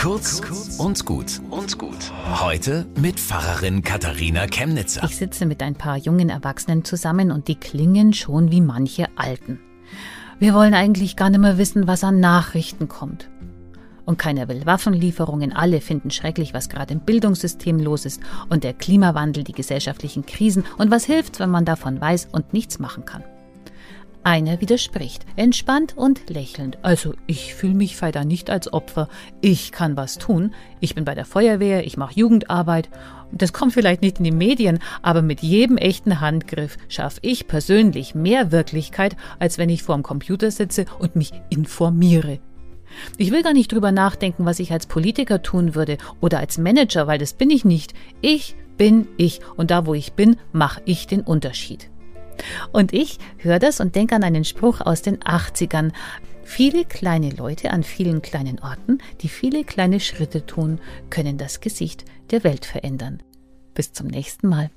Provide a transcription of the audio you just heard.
Kurz und gut und gut. Heute mit Pfarrerin Katharina Chemnitzer. Ich sitze mit ein paar jungen Erwachsenen zusammen und die klingen schon wie manche Alten. Wir wollen eigentlich gar nicht mehr wissen, was an Nachrichten kommt. Und keiner will Waffenlieferungen, alle finden schrecklich, was gerade im Bildungssystem los ist und der Klimawandel, die gesellschaftlichen Krisen und was hilft, wenn man davon weiß und nichts machen kann. Einer widerspricht, entspannt und lächelnd. Also ich fühle mich da nicht als Opfer. Ich kann was tun. Ich bin bei der Feuerwehr, ich mache Jugendarbeit. Das kommt vielleicht nicht in die Medien, aber mit jedem echten Handgriff schaffe ich persönlich mehr Wirklichkeit, als wenn ich vor dem Computer sitze und mich informiere. Ich will gar nicht drüber nachdenken, was ich als Politiker tun würde oder als Manager, weil das bin ich nicht. Ich bin ich und da, wo ich bin, mache ich den Unterschied. Und ich höre das und denke an einen Spruch aus den 80ern. Viele kleine Leute an vielen kleinen Orten, die viele kleine Schritte tun, können das Gesicht der Welt verändern. Bis zum nächsten Mal.